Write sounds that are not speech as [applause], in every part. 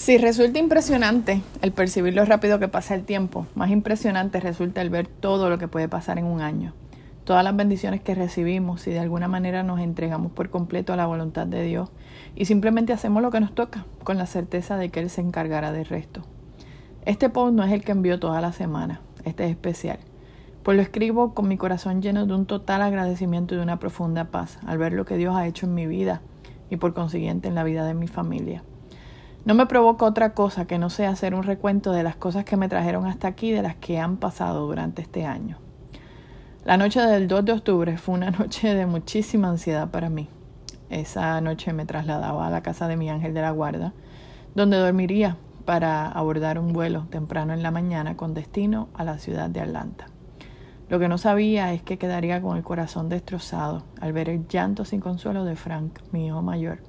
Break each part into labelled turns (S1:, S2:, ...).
S1: Si resulta impresionante el percibir lo rápido que pasa el tiempo, más impresionante resulta el ver todo lo que puede pasar en un año. Todas las bendiciones que recibimos si de alguna manera nos entregamos por completo a la voluntad de Dios y simplemente hacemos lo que nos toca con la certeza de que Él se encargará del resto. Este post no es el que envió toda la semana, este es especial. Pues lo escribo con mi corazón lleno de un total agradecimiento y de una profunda paz al ver lo que Dios ha hecho en mi vida y por consiguiente en la vida de mi familia. No me provoca otra cosa que no sea hacer un recuento de las cosas que me trajeron hasta aquí de las que han pasado durante este año. La noche del 2 de octubre fue una [laughs] noche de muchísima ansiedad para mí. Esa noche me trasladaba a la casa de mi ángel de la guarda, donde dormiría para abordar un vuelo temprano en la mañana con destino a la ciudad de Atlanta. Lo que no sabía es que quedaría con el corazón destrozado al ver el llanto sin consuelo de Frank, mi hijo mayor,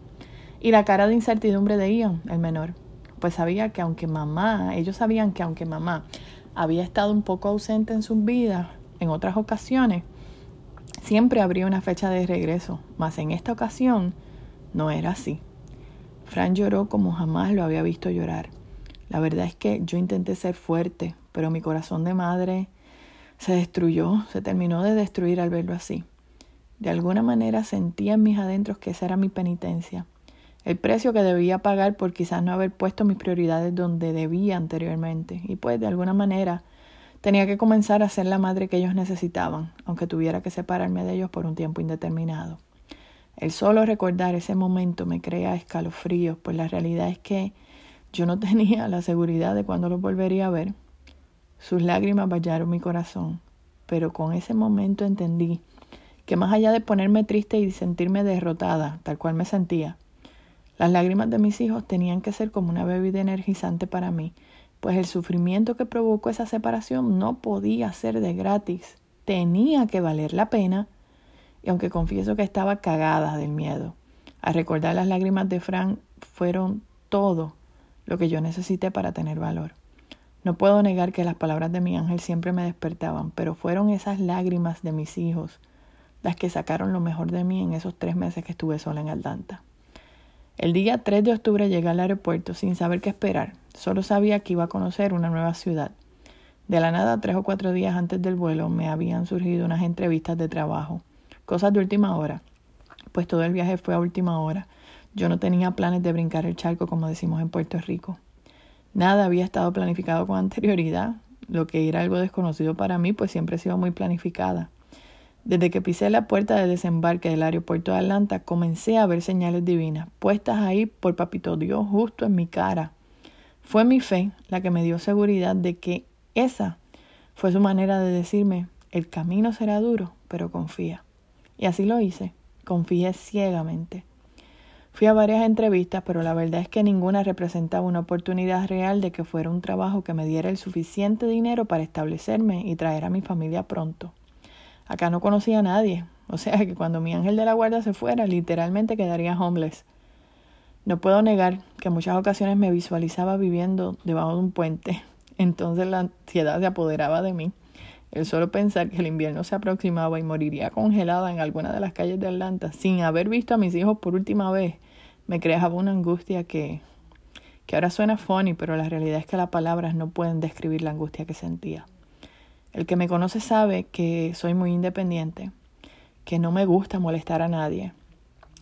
S1: y la cara de incertidumbre de Ian, el menor. Pues sabía que aunque mamá, ellos sabían que aunque mamá había estado un poco ausente en sus vidas en otras ocasiones, siempre habría una fecha de regreso, mas en esta ocasión no era así. Frank lloró como jamás lo había visto llorar. La verdad es que yo intenté ser fuerte, pero mi corazón de madre se destruyó, se terminó de destruir al verlo así. De alguna manera sentía en mis adentros que esa era mi penitencia, el precio que debía pagar por quizás no haber puesto mis prioridades donde debía anteriormente, y pues de alguna manera tenía que comenzar a ser la madre que ellos necesitaban, aunque tuviera que separarme de ellos por un tiempo indeterminado. El solo recordar ese momento me crea escalofríos, pues la realidad es que yo no [laughs] tenía la seguridad de cuándo los volvería a ver. Sus lágrimas vallaron mi corazón, pero con ese momento entendí que más allá de ponerme triste y sentirme derrotada, tal cual me sentía, las lágrimas de mis hijos tenían que ser como una bebida energizante para mí, pues el sufrimiento que provocó esa separación no podía ser de gratis, tenía que valer la pena, y aunque confieso que estaba cagada del miedo, al recordar las lágrimas de Frank fueron todo lo que yo necesité para tener valor. No puedo negar que las palabras de mi ángel siempre me despertaban, pero fueron esas lágrimas de mis hijos las que sacaron lo mejor de mí en esos tres meses que estuve sola en Aldanta. El día 3 de octubre llegué al aeropuerto sin saber qué esperar. Solo sabía que iba a conocer una nueva ciudad. De la nada, tres o cuatro días antes del vuelo, me habían surgido unas entrevistas de trabajo. Cosas de última hora. Pues todo el viaje fue a última hora. Yo no tenía planes de brincar el charco como decimos en Puerto Rico. Nada había estado planificado con anterioridad, lo que era algo desconocido para mí, pues siempre he sido muy planificada. Desde que pisé la puerta de desembarque del aeropuerto de Atlanta, comencé a ver señales divinas, puestas ahí por Papito Dios justo en mi cara. Fue mi fe la que me dio seguridad de que esa fue su manera de decirme, el camino será duro, pero confía. Y así lo hice, confié ciegamente. Fui a varias entrevistas, pero la verdad es que ninguna representaba una oportunidad real de que fuera un trabajo que me diera el suficiente dinero para establecerme y traer a mi familia pronto. Acá no conocía a nadie, o sea que cuando mi ángel de la guarda se fuera, literalmente quedaría homeless. No puedo negar que en muchas ocasiones me visualizaba viviendo debajo de un puente, [laughs] entonces la ansiedad se apoderaba de mí. El solo pensar que el invierno se aproximaba y moriría congelada en alguna de las calles de Atlanta sin haber visto a mis hijos por última vez me creaba una angustia que, que ahora suena funny, pero la realidad es que las palabras no pueden describir la angustia que sentía. El que me conoce sabe que soy muy independiente, que no me gusta molestar a nadie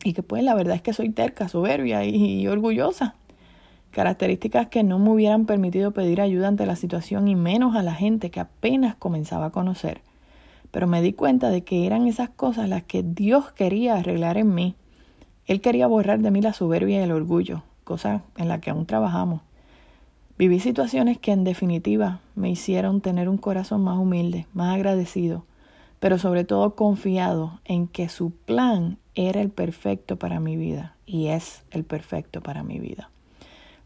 S1: y que pues la verdad es que soy terca, soberbia y, orgullosa. Características que no me hubieran permitido pedir ayuda ante la situación y menos a la gente que apenas comenzaba a conocer. Pero me di cuenta de que eran esas cosas las que Dios quería arreglar en mí él quería borrar de mí la soberbia y el orgullo, cosa en la que aún trabajamos. Viví situaciones que en definitiva me hicieron tener un corazón más humilde, más agradecido, pero sobre todo confiado en que su plan era el perfecto para mi vida y es el perfecto para mi vida.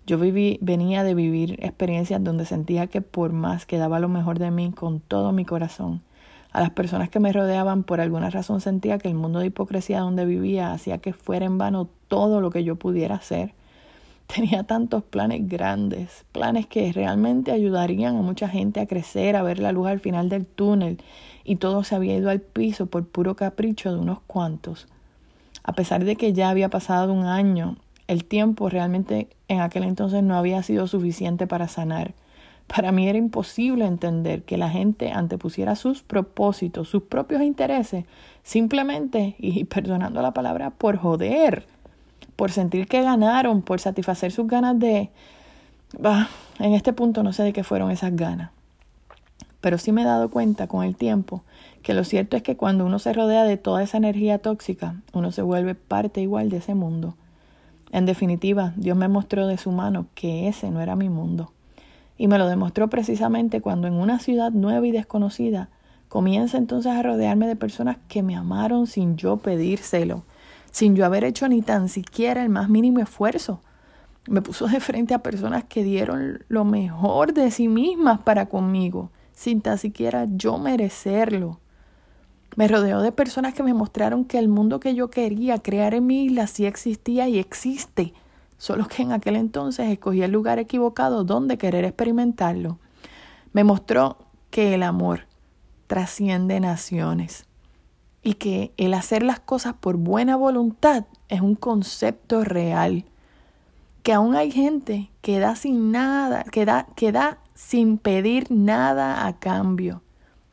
S1: Yo viví, venía de vivir experiencias donde sentía que por más que daba lo mejor de mí con todo mi corazón, a las personas que me rodeaban, por alguna razón sentía que el mundo de hipocresía donde vivía hacía que fuera en vano todo lo que yo pudiera hacer. [laughs] Tenía tantos planes grandes, planes que realmente ayudarían a mucha gente a crecer, a ver la luz al final del túnel, y todo se había ido al piso por puro capricho de unos cuantos. A pesar de que ya había pasado un año, El tiempo realmente en aquel entonces no había sido suficiente para sanar. Para mí era imposible entender que la gente antepusiera sus propósitos, sus propios intereses, simplemente, y perdonando la palabra, por joder, por sentir que ganaron, por satisfacer sus ganas de... Bah, en este punto no sé de qué fueron esas ganas. Pero sí me he dado cuenta con el tiempo que lo cierto es que cuando uno se rodea de toda esa energía tóxica, uno se vuelve parte igual de ese mundo. En definitiva, Dios me mostró de su mano que ese no era mi mundo. Y me lo demostró precisamente cuando en una ciudad nueva y desconocida comienza entonces a rodearme de personas que me amaron sin yo pedírselo, sin yo haber hecho ni tan siquiera el más mínimo esfuerzo. Me puso de frente a personas que dieron lo mejor de sí mismas para conmigo, sin tan siquiera yo merecerlo. Me rodeó de personas que me mostraron que el mundo que yo quería crear en mi isla sí existía y existe, solo que en aquel entonces escogí el lugar equivocado donde querer experimentarlo. Me mostró que el amor trasciende naciones y que el hacer las cosas por buena voluntad es un concepto real, que aún hay gente que da sin nada, que da, que da sin pedir nada a cambio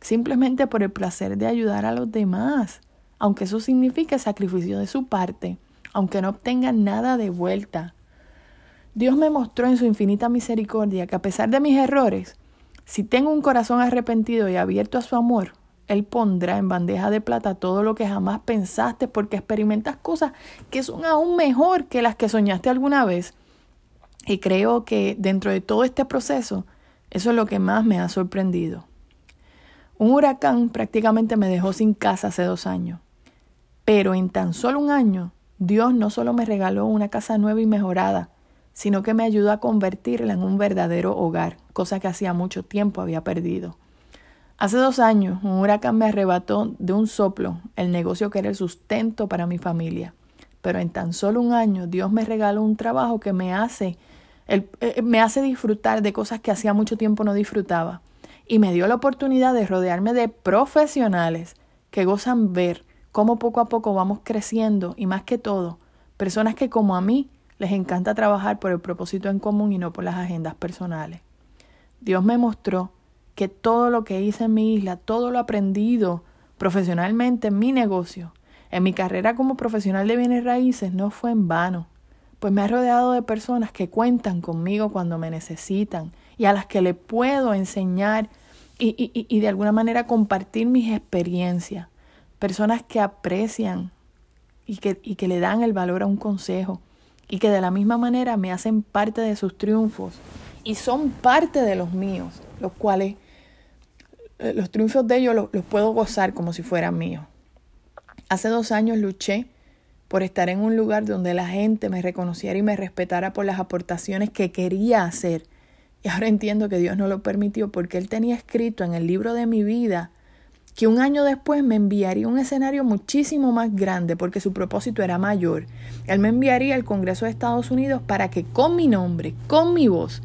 S1: simplemente por el placer de ayudar a los demás, aunque eso signifique sacrificio de su parte, aunque no obtengan nada de vuelta. Dios me mostró en su infinita misericordia que a pesar de mis errores, si tengo un corazón arrepentido y abierto a su amor, Él pondrá en bandeja de plata todo lo que jamás pensaste porque experimentas cosas que son aún mejor que las que soñaste alguna vez. Y creo que dentro de todo este proceso, eso es lo que más me ha sorprendido. Un huracán prácticamente me dejó sin casa hace dos años. Pero en tan solo un año, Dios no solo me regaló una casa nueva y mejorada, sino que me ayudó a convertirla en un verdadero hogar, cosa que hacía mucho tiempo había perdido. Hace dos años, un huracán me arrebató de un soplo el negocio que era el sustento para mi familia. Pero en tan solo un año, Dios me regaló un trabajo que me hace, eh, me hace disfrutar de cosas que hacía mucho tiempo no disfrutaba y me dio la oportunidad de rodearme de profesionales que gozan ver cómo poco a poco vamos creciendo y más que todo, personas que como a mí les encanta trabajar por el propósito en común y no por las agendas personales. Dios me mostró que todo lo que hice en mi isla, todo lo aprendido profesionalmente en mi negocio, en mi carrera como profesional de bienes raíces, no fue en vano, pues me ha rodeado de personas que cuentan conmigo cuando me necesitan y a las que le puedo enseñar y, de alguna manera compartir mis experiencias. Personas que aprecian y que, y que le dan el valor a un consejo y que de la misma manera me hacen parte de sus triunfos y son parte de los míos, los cuales los triunfos de ellos los, los, puedo gozar como si fueran míos. Hace dos años luché por estar en un lugar donde la gente me reconociera y me respetara por las aportaciones que quería hacer y ahora entiendo que Dios no lo permitió porque Él tenía escrito en el libro de mi vida que un año después me enviaría un escenario muchísimo más grande porque su propósito era mayor. Él me enviaría al Congreso de Estados Unidos para que con mi nombre, con mi voz,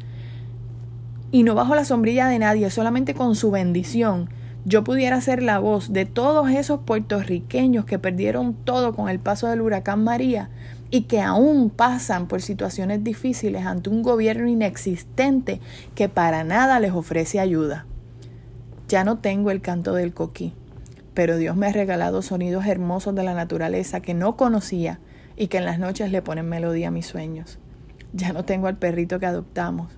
S1: y no bajo la sombrilla de nadie, solamente con su bendición, yo pudiera ser la voz de todos esos puertorriqueños que perdieron todo con el paso del huracán María y que aún pasan por situaciones difíciles ante un gobierno inexistente que para nada les ofrece ayuda. Ya no tengo el canto del coquí, pero Dios me ha regalado sonidos hermosos de la naturaleza que no conocía y que en las noches le ponen melodía a mis sueños. Ya no tengo al perrito que adoptamos,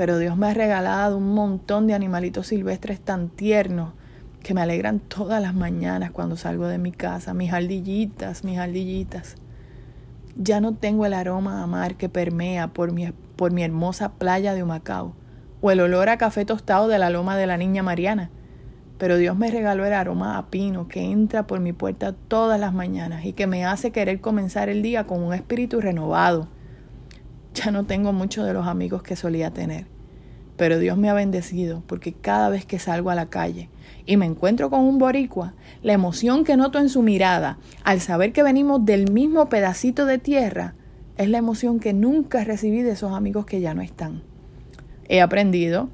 S1: pero Dios me ha regalado un montón de animalitos silvestres tan tiernos que me alegran todas las mañanas cuando salgo de mi casa, mis ardillitas, mis ardillitas. Ya no tengo el aroma a mar que permea por mi, por mi hermosa playa de Humacao, o el olor a café tostado de la loma de la niña Mariana, pero Dios me regaló el aroma a pino que entra por mi puerta todas las mañanas y que me hace querer comenzar el día con un espíritu renovado. Ya no tengo mucho de los amigos que solía tener, pero Dios me ha bendecido porque cada vez que salgo a la calle y me encuentro con un boricua, la emoción que noto en su mirada al saber que venimos del mismo pedacito de tierra es la emoción que nunca recibí de esos amigos que ya no están. He aprendido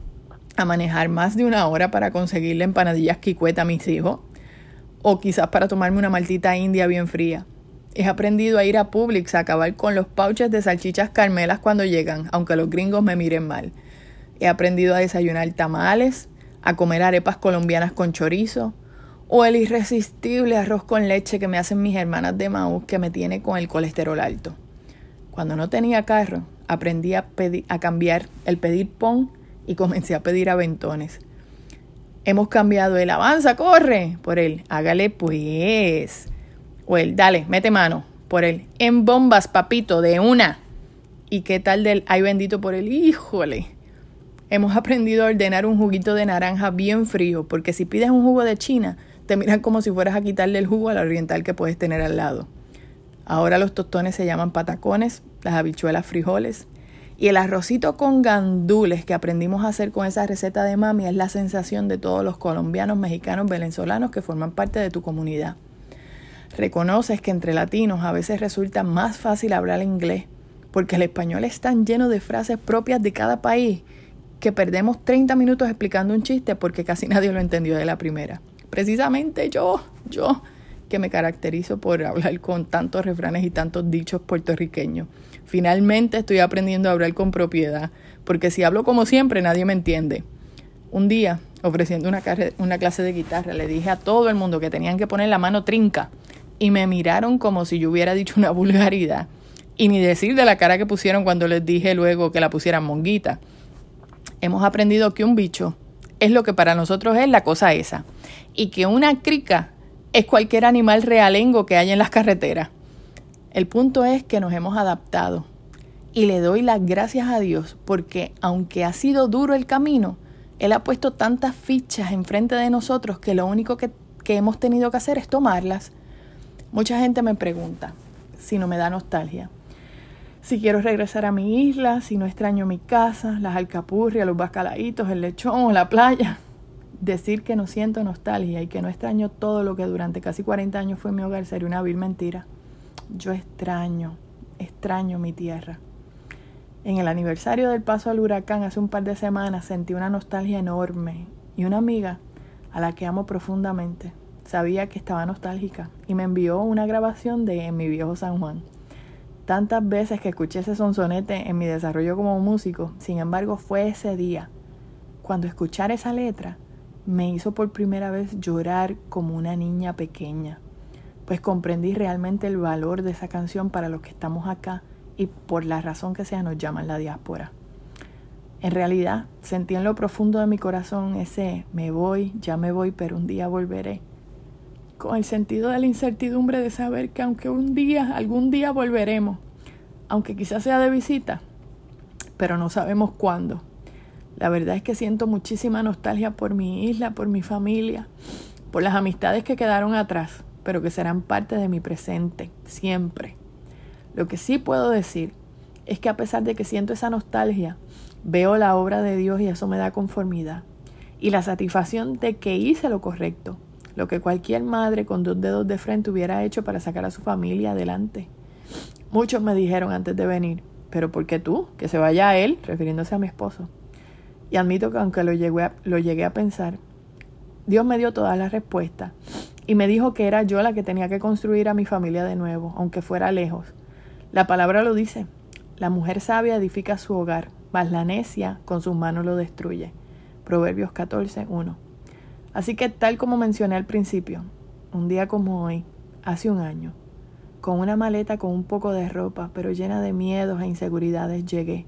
S1: a manejar más de una hora para conseguirle empanadillas quicueta a mis hijos o quizás para tomarme una maltita india bien fría. He aprendido a ir a Publix a acabar con los pouches de salchichas carmelas cuando llegan, aunque los gringos me miren mal. He aprendido a desayunar tamales, a comer arepas colombianas con chorizo, o el irresistible arroz con leche que me hacen mis hermanas de Maús que me tiene con el colesterol alto. Cuando no tenía carro, aprendí a, a cambiar el pedir pon y comencé a pedir aventones. Hemos cambiado el avanza, corre, por el hágale pues. O el dale, mete mano, por el en bombas, papito, de una. ¿Y qué tal del ay bendito por el híjole? Hemos aprendido a ordenar un juguito de naranja bien frío, porque si pides un jugo de China, te miran como si fueras a quitarle el jugo al oriental que puedes tener al lado. Ahora los tostones se llaman patacones, las habichuelas frijoles. Y el arrocito con gandules que aprendimos a hacer con esa receta de mami es la sensación de todos los colombianos, mexicanos, venezolanos que forman parte de tu comunidad. Reconoces que entre latinos a veces resulta más fácil hablar inglés, porque el español es tan lleno de frases propias de cada país que perdemos 30 minutos explicando un chiste porque casi [laughs] nadie lo entendió de la primera. Precisamente yo, yo, que me caracterizo por hablar con tantos refranes y tantos dichos puertorriqueños. Finalmente estoy aprendiendo a hablar con propiedad, porque si hablo como siempre nadie me entiende. Un día, ofreciendo una, una clase de guitarra, le dije a todo el mundo que tenían que poner la mano trinca y me miraron como si yo hubiera dicho una [laughs] vulgaridad. Y ni decir de la cara que pusieron cuando les dije luego que la pusieran monguita. Hemos aprendido que un bicho es lo que para nosotros es la cosa esa. Y que una crica es cualquier animal realengo que haya en las carreteras. El punto es que nos hemos adaptado. Y le doy las gracias a Dios porque aunque ha sido duro el camino, Él ha puesto tantas fichas enfrente de nosotros que lo único que, que hemos tenido que hacer es tomarlas. Mucha gente me pregunta si no me da nostalgia si quiero regresar a mi isla, si no extraño mi casa, las alcapurrias, los bacalaitos, el lechón la playa. [laughs] Decir que no siento nostalgia y que no extraño todo lo que durante casi 40 años fue mi hogar sería una vil mentira. Yo extraño, extraño mi tierra. En el aniversario del paso al huracán hace un par de semanas sentí una nostalgia enorme y una amiga a la que amo profundamente sabía que estaba nostálgica y me envió una grabación de En mi viejo San Juan tantas veces que escuché ese sonsonete en mi desarrollo como músico, sin embargo fue ese día, cuando escuchar esa letra, me hizo por primera vez llorar como una niña pequeña, pues comprendí realmente el valor de esa canción para los que estamos acá y por la razón que sea nos llaman la diáspora. En realidad, sentí en lo profundo de mi corazón ese me voy, ya me voy, pero un día volveré con el sentido de la incertidumbre de saber que aunque un día, algún día volveremos, aunque quizás sea de visita, pero no sabemos cuándo. La verdad es que siento muchísima nostalgia por mi isla, por mi familia, por las amistades que quedaron atrás, pero que serán parte de mi presente, siempre. Lo que sí puedo decir es que a pesar de que siento esa nostalgia, veo la obra de Dios y eso me da conformidad y la satisfacción de que hice lo correcto, lo que cualquier madre con dos dedos de frente hubiera hecho para sacar a su familia adelante. Muchos me dijeron antes de venir, pero ¿por qué tú? Que se vaya a él, refiriéndose a mi esposo. Y admito que aunque lo llegué a, lo llegué a pensar, Dios me dio todas las respuestas y me dijo que era yo la que tenía que construir a mi familia de nuevo, aunque fuera lejos. La palabra lo dice, la mujer sabia edifica su hogar, mas la necia con sus manos lo destruye. Proverbios 14, 1. Así que tal como mencioné al principio, un día como hoy, hace un año, con una maleta con un poco de ropa, pero llena de miedos e inseguridades llegué,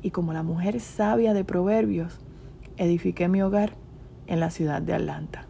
S1: y como la mujer sabia de proverbios, edifiqué mi hogar en la ciudad de Atlanta.